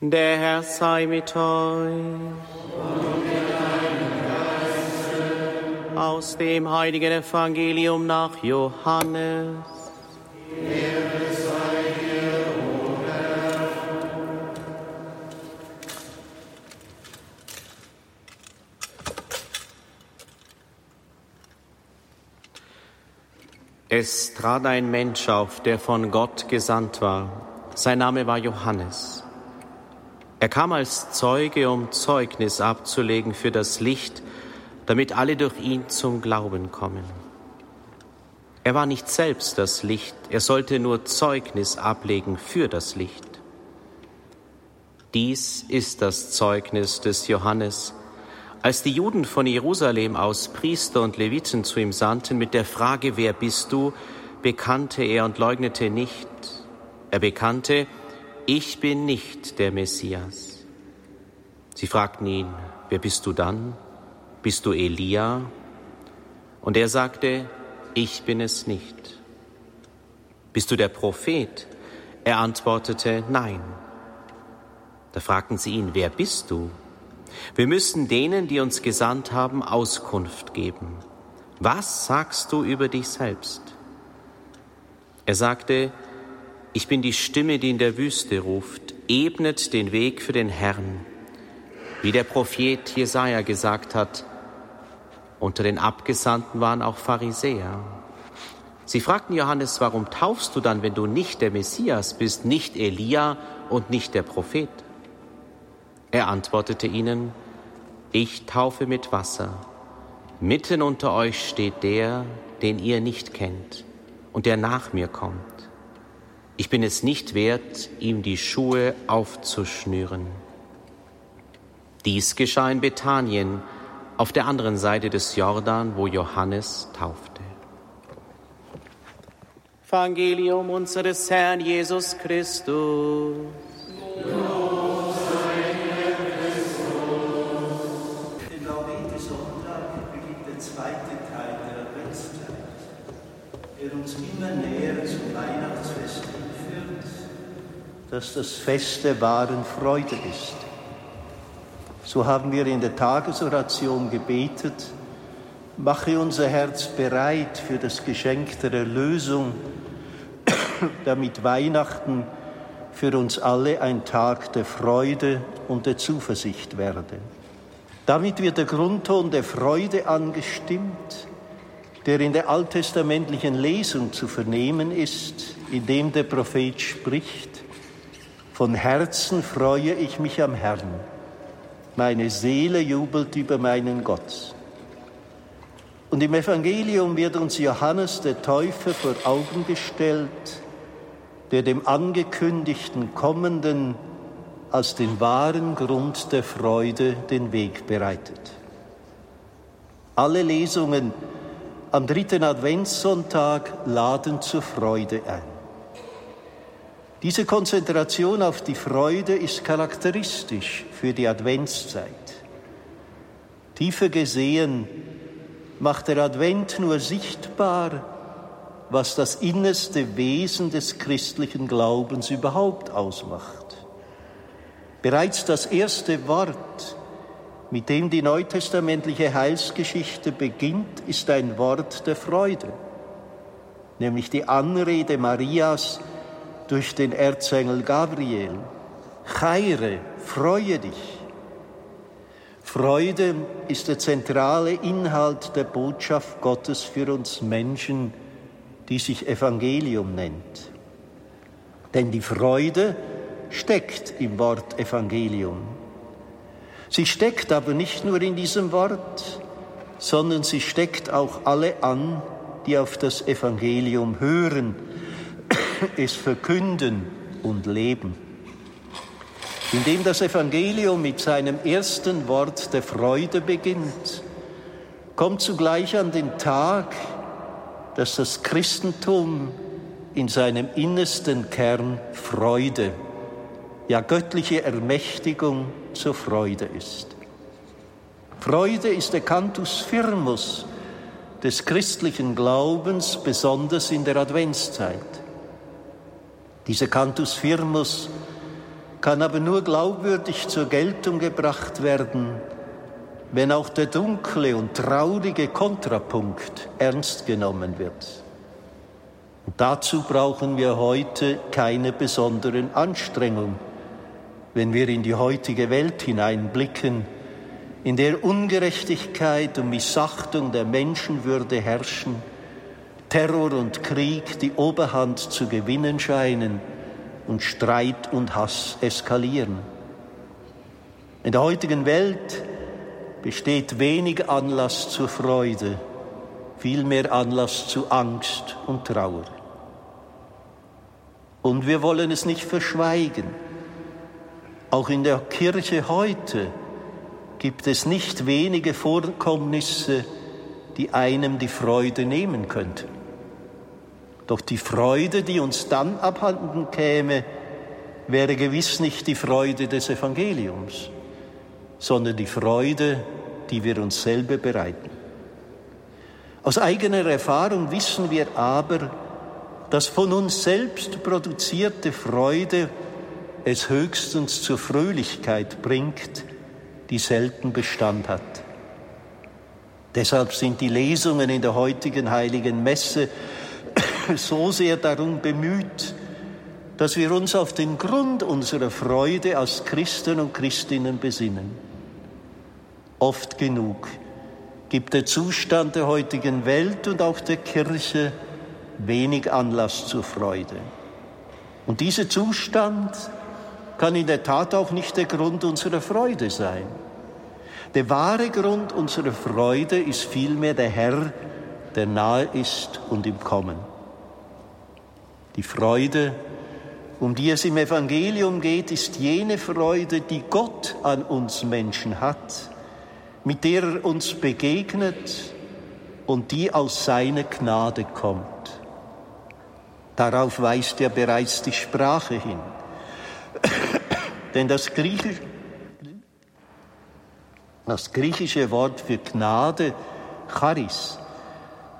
Der Herr sei mit euch. Aus dem heiligen Evangelium nach Johannes. Es trat ein Mensch auf, der von Gott gesandt war. Sein Name war Johannes. Er kam als Zeuge, um Zeugnis abzulegen für das Licht, damit alle durch ihn zum Glauben kommen. Er war nicht selbst das Licht, er sollte nur Zeugnis ablegen für das Licht. Dies ist das Zeugnis des Johannes, als die Juden von Jerusalem aus Priester und Leviten zu ihm sandten mit der Frage, wer bist du, bekannte er und leugnete nicht. Er bekannte, ich bin nicht der Messias. Sie fragten ihn, wer bist du dann? Bist du Elia? Und er sagte, ich bin es nicht. Bist du der Prophet? Er antwortete, nein. Da fragten sie ihn, wer bist du? Wir müssen denen, die uns gesandt haben, Auskunft geben. Was sagst du über dich selbst? Er sagte, ich bin die Stimme, die in der Wüste ruft, ebnet den Weg für den Herrn. Wie der Prophet Jesaja gesagt hat, unter den Abgesandten waren auch Pharisäer. Sie fragten Johannes, warum taufst du dann, wenn du nicht der Messias bist, nicht Elia und nicht der Prophet? Er antwortete ihnen, ich taufe mit Wasser. Mitten unter euch steht der, den ihr nicht kennt und der nach mir kommt. Ich bin es nicht wert, ihm die Schuhe aufzuschnüren. Dies geschah in Bethanien, auf der anderen Seite des Jordan, wo Johannes taufte. Evangelium unseres Herrn Jesus Christus. Dass das Fest der wahren Freude ist. So haben wir in der Tagesoration gebetet, mache unser Herz bereit für das Geschenk der Erlösung, damit Weihnachten für uns alle ein Tag der Freude und der Zuversicht werde. Damit wird der Grundton der Freude angestimmt, der in der alttestamentlichen Lesung zu vernehmen ist, in dem der Prophet spricht, von Herzen freue ich mich am Herrn. Meine Seele jubelt über meinen Gott. Und im Evangelium wird uns Johannes der Täufer vor Augen gestellt, der dem angekündigten Kommenden als den wahren Grund der Freude den Weg bereitet. Alle Lesungen am dritten Adventssonntag laden zur Freude ein. Diese Konzentration auf die Freude ist charakteristisch für die Adventszeit. Tiefer gesehen macht der Advent nur sichtbar, was das innerste Wesen des christlichen Glaubens überhaupt ausmacht. Bereits das erste Wort, mit dem die neutestamentliche Heilsgeschichte beginnt, ist ein Wort der Freude, nämlich die Anrede Marias, durch den Erzengel Gabriel. Chaire, freue dich. Freude ist der zentrale Inhalt der Botschaft Gottes für uns Menschen, die sich Evangelium nennt. Denn die Freude steckt im Wort Evangelium. Sie steckt aber nicht nur in diesem Wort, sondern sie steckt auch alle an, die auf das Evangelium hören es verkünden und leben. Indem das Evangelium mit seinem ersten Wort der Freude beginnt, kommt zugleich an den Tag, dass das Christentum in seinem innersten Kern Freude, ja göttliche Ermächtigung zur Freude ist. Freude ist der Cantus firmus des christlichen Glaubens, besonders in der Adventszeit. Dieser Cantus Firmus kann aber nur glaubwürdig zur Geltung gebracht werden, wenn auch der dunkle und traurige Kontrapunkt ernst genommen wird. Und dazu brauchen wir heute keine besonderen Anstrengungen, wenn wir in die heutige Welt hineinblicken, in der Ungerechtigkeit und Missachtung der Menschenwürde herrschen, Terror und Krieg die Oberhand zu gewinnen scheinen und Streit und Hass eskalieren. In der heutigen Welt besteht wenig Anlass zur Freude, vielmehr Anlass zu Angst und Trauer. Und wir wollen es nicht verschweigen. Auch in der Kirche heute gibt es nicht wenige Vorkommnisse, die einem die Freude nehmen könnten. Doch die Freude, die uns dann abhanden käme, wäre gewiss nicht die Freude des Evangeliums, sondern die Freude, die wir uns selber bereiten. Aus eigener Erfahrung wissen wir aber, dass von uns selbst produzierte Freude es höchstens zur Fröhlichkeit bringt, die selten Bestand hat. Deshalb sind die Lesungen in der heutigen heiligen Messe so sehr darum bemüht, dass wir uns auf den Grund unserer Freude als Christen und Christinnen besinnen. Oft genug gibt der Zustand der heutigen Welt und auch der Kirche wenig Anlass zur Freude. Und dieser Zustand kann in der Tat auch nicht der Grund unserer Freude sein. Der wahre Grund unserer Freude ist vielmehr der Herr, der nahe ist und im Kommen. Die Freude, um die es im Evangelium geht, ist jene Freude, die Gott an uns Menschen hat, mit der er uns begegnet und die aus seiner Gnade kommt. Darauf weist ja bereits die Sprache hin. Denn das griechische, das griechische Wort für Gnade, Charis,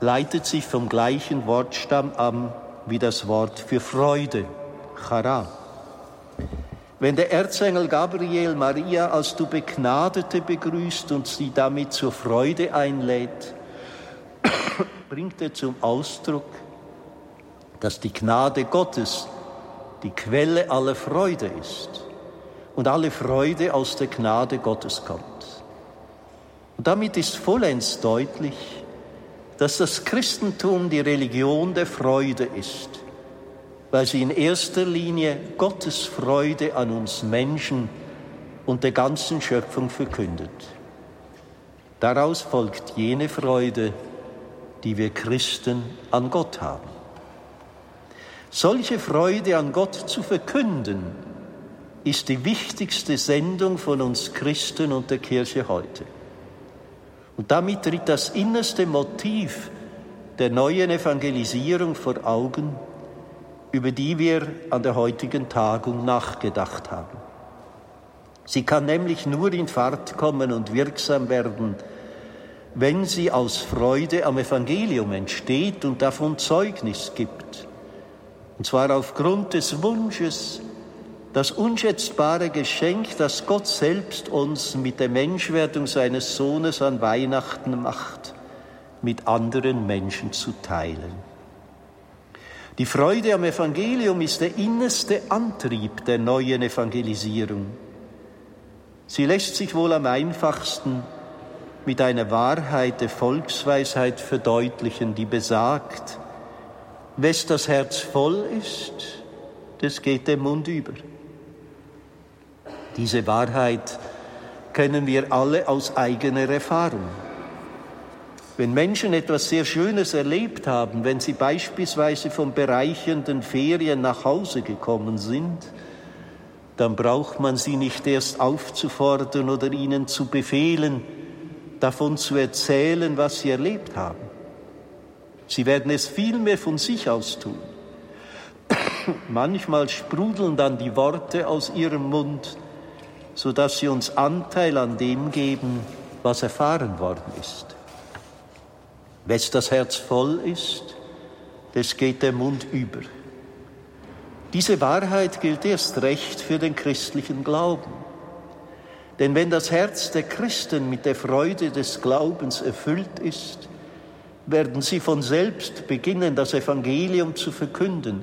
leitet sich vom gleichen Wortstamm an wie das Wort für Freude, Chara. Wenn der Erzengel Gabriel Maria als du Begnadete begrüßt und sie damit zur Freude einlädt, bringt er zum Ausdruck, dass die Gnade Gottes die Quelle aller Freude ist und alle Freude aus der Gnade Gottes kommt. Und damit ist vollends deutlich, dass das Christentum die Religion der Freude ist, weil sie in erster Linie Gottes Freude an uns Menschen und der ganzen Schöpfung verkündet. Daraus folgt jene Freude, die wir Christen an Gott haben. Solche Freude an Gott zu verkünden, ist die wichtigste Sendung von uns Christen und der Kirche heute. Und damit tritt das innerste Motiv der neuen Evangelisierung vor Augen, über die wir an der heutigen Tagung nachgedacht haben. Sie kann nämlich nur in Fahrt kommen und wirksam werden, wenn sie aus Freude am Evangelium entsteht und davon Zeugnis gibt. Und zwar aufgrund des Wunsches, das unschätzbare Geschenk, das Gott selbst uns mit der Menschwerdung seines Sohnes an Weihnachten macht, mit anderen Menschen zu teilen. Die Freude am Evangelium ist der innerste Antrieb der neuen Evangelisierung. Sie lässt sich wohl am einfachsten mit einer Wahrheit der Volksweisheit verdeutlichen, die besagt, wes das Herz voll ist, das geht der Mund über. Diese Wahrheit kennen wir alle aus eigener Erfahrung. Wenn Menschen etwas sehr Schönes erlebt haben, wenn sie beispielsweise von bereichernden Ferien nach Hause gekommen sind, dann braucht man sie nicht erst aufzufordern oder ihnen zu befehlen, davon zu erzählen, was sie erlebt haben. Sie werden es vielmehr von sich aus tun. Manchmal sprudeln dann die Worte aus ihrem Mund, sodass sie uns Anteil an dem geben, was erfahren worden ist. Wes das Herz voll ist, das geht der Mund über. Diese Wahrheit gilt erst recht für den christlichen Glauben. Denn wenn das Herz der Christen mit der Freude des Glaubens erfüllt ist, werden sie von selbst beginnen, das Evangelium zu verkünden,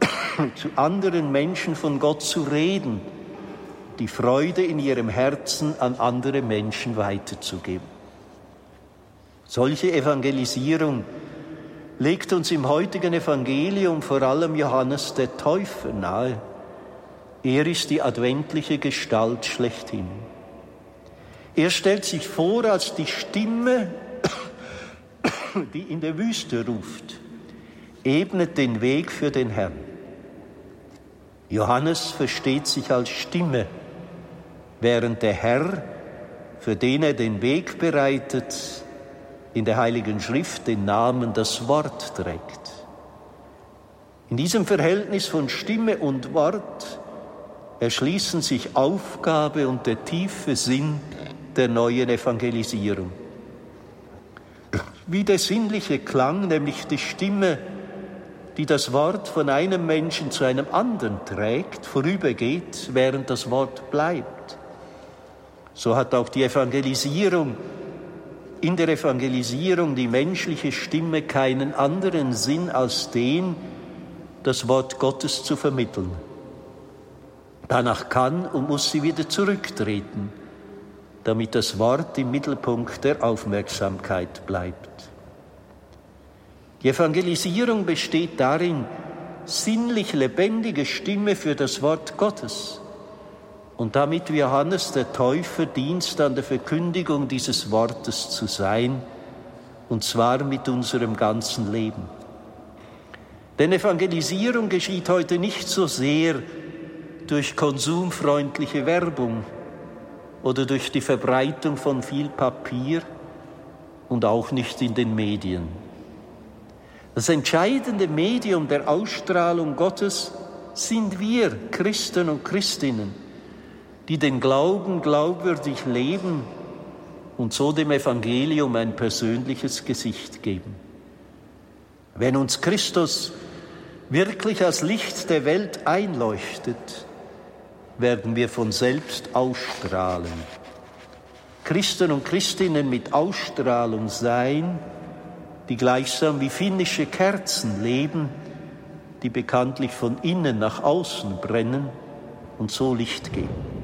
zu anderen Menschen von Gott zu reden, die Freude in ihrem Herzen an andere Menschen weiterzugeben. Solche Evangelisierung legt uns im heutigen Evangelium vor allem Johannes der Täufer nahe. Er ist die adventliche Gestalt schlechthin. Er stellt sich vor als die Stimme, die in der Wüste ruft, ebnet den Weg für den Herrn. Johannes versteht sich als Stimme, während der Herr, für den er den Weg bereitet, in der Heiligen Schrift den Namen das Wort trägt. In diesem Verhältnis von Stimme und Wort erschließen sich Aufgabe und der tiefe Sinn der neuen Evangelisierung. Wie der sinnliche Klang, nämlich die Stimme, die das Wort von einem Menschen zu einem anderen trägt, vorübergeht, während das Wort bleibt. So hat auch die Evangelisierung in der Evangelisierung die menschliche Stimme keinen anderen Sinn als den, das Wort Gottes zu vermitteln. Danach kann und muss sie wieder zurücktreten, damit das Wort im Mittelpunkt der Aufmerksamkeit bleibt. Die Evangelisierung besteht darin, sinnlich lebendige Stimme für das Wort Gottes und damit wie Johannes der Täufer Dienst an der Verkündigung dieses Wortes zu sein, und zwar mit unserem ganzen Leben. Denn Evangelisierung geschieht heute nicht so sehr durch konsumfreundliche Werbung oder durch die Verbreitung von viel Papier und auch nicht in den Medien. Das entscheidende Medium der Ausstrahlung Gottes sind wir Christen und Christinnen die den Glauben glaubwürdig leben und so dem Evangelium ein persönliches Gesicht geben. Wenn uns Christus wirklich als Licht der Welt einleuchtet, werden wir von selbst ausstrahlen. Christen und Christinnen mit Ausstrahlung sein, die gleichsam wie finnische Kerzen leben, die bekanntlich von innen nach außen brennen und so Licht geben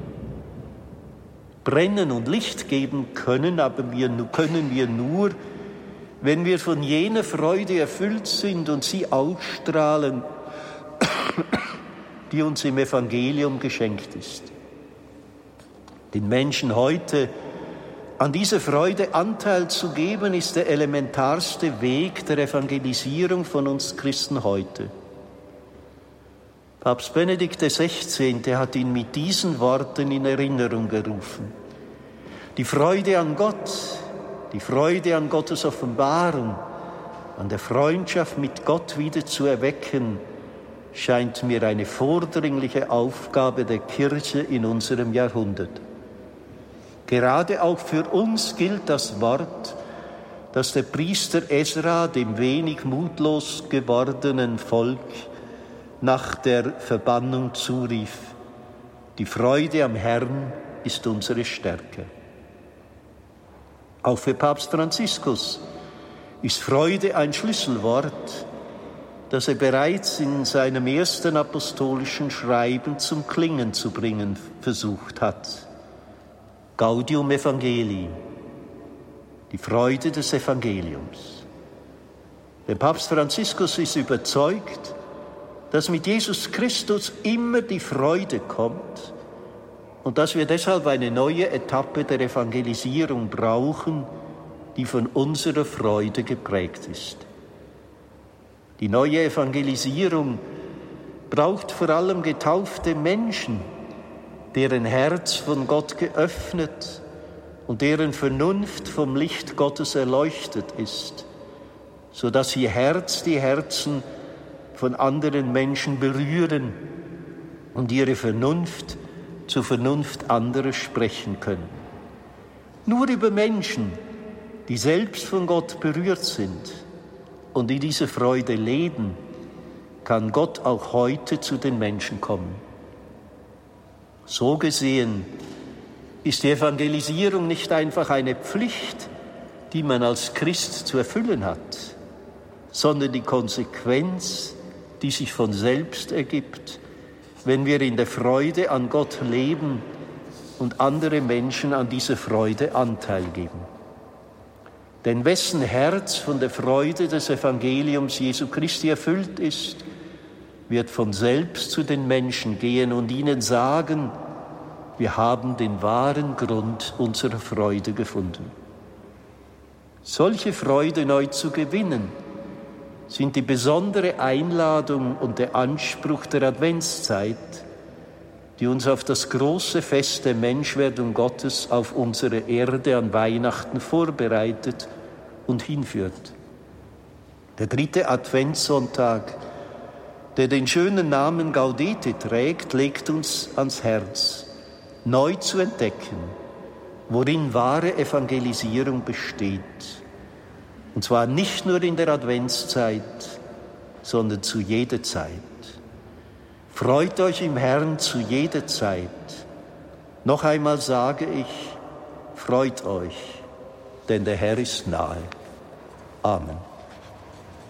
brennen und Licht geben können, aber wir, können wir nur, wenn wir von jener Freude erfüllt sind und sie ausstrahlen, die uns im Evangelium geschenkt ist. Den Menschen heute an dieser Freude Anteil zu geben, ist der elementarste Weg der Evangelisierung von uns Christen heute. Papst Benedikt XVI. hat ihn mit diesen Worten in Erinnerung gerufen. Die Freude an Gott, die Freude an Gottes Offenbarung, an der Freundschaft mit Gott wieder zu erwecken, scheint mir eine vordringliche Aufgabe der Kirche in unserem Jahrhundert. Gerade auch für uns gilt das Wort, das der Priester Esra dem wenig mutlos gewordenen Volk nach der Verbannung zurief. Die Freude am Herrn ist unsere Stärke. Auch für Papst Franziskus ist Freude ein Schlüsselwort, das er bereits in seinem ersten apostolischen Schreiben zum Klingen zu bringen versucht hat. Gaudium Evangelii, die Freude des Evangeliums. Der Papst Franziskus ist überzeugt, dass mit Jesus Christus immer die Freude kommt und dass wir deshalb eine neue Etappe der Evangelisierung brauchen, die von unserer Freude geprägt ist. Die neue Evangelisierung braucht vor allem getaufte Menschen, deren Herz von Gott geöffnet und deren Vernunft vom Licht Gottes erleuchtet ist, so dass ihr Herz die Herzen von anderen Menschen berühren und ihre Vernunft zur Vernunft anderer sprechen können. Nur über Menschen, die selbst von Gott berührt sind und in dieser Freude leben, kann Gott auch heute zu den Menschen kommen. So gesehen ist die Evangelisierung nicht einfach eine Pflicht, die man als Christ zu erfüllen hat, sondern die Konsequenz, die sich von selbst ergibt, wenn wir in der Freude an Gott leben und andere Menschen an dieser Freude Anteil geben. Denn wessen Herz von der Freude des Evangeliums Jesu Christi erfüllt ist, wird von selbst zu den Menschen gehen und ihnen sagen, wir haben den wahren Grund unserer Freude gefunden. Solche Freude neu zu gewinnen, sind die besondere Einladung und der Anspruch der Adventszeit, die uns auf das große Fest der Menschwerdung Gottes auf unsere Erde an Weihnachten vorbereitet und hinführt. Der dritte Adventssonntag, der den schönen Namen Gaudete trägt, legt uns ans Herz, neu zu entdecken, worin wahre Evangelisierung besteht. Und zwar nicht nur in der Adventszeit, sondern zu jeder Zeit. Freut euch im Herrn zu jeder Zeit. Noch einmal sage ich, freut euch, denn der Herr ist nahe. Amen.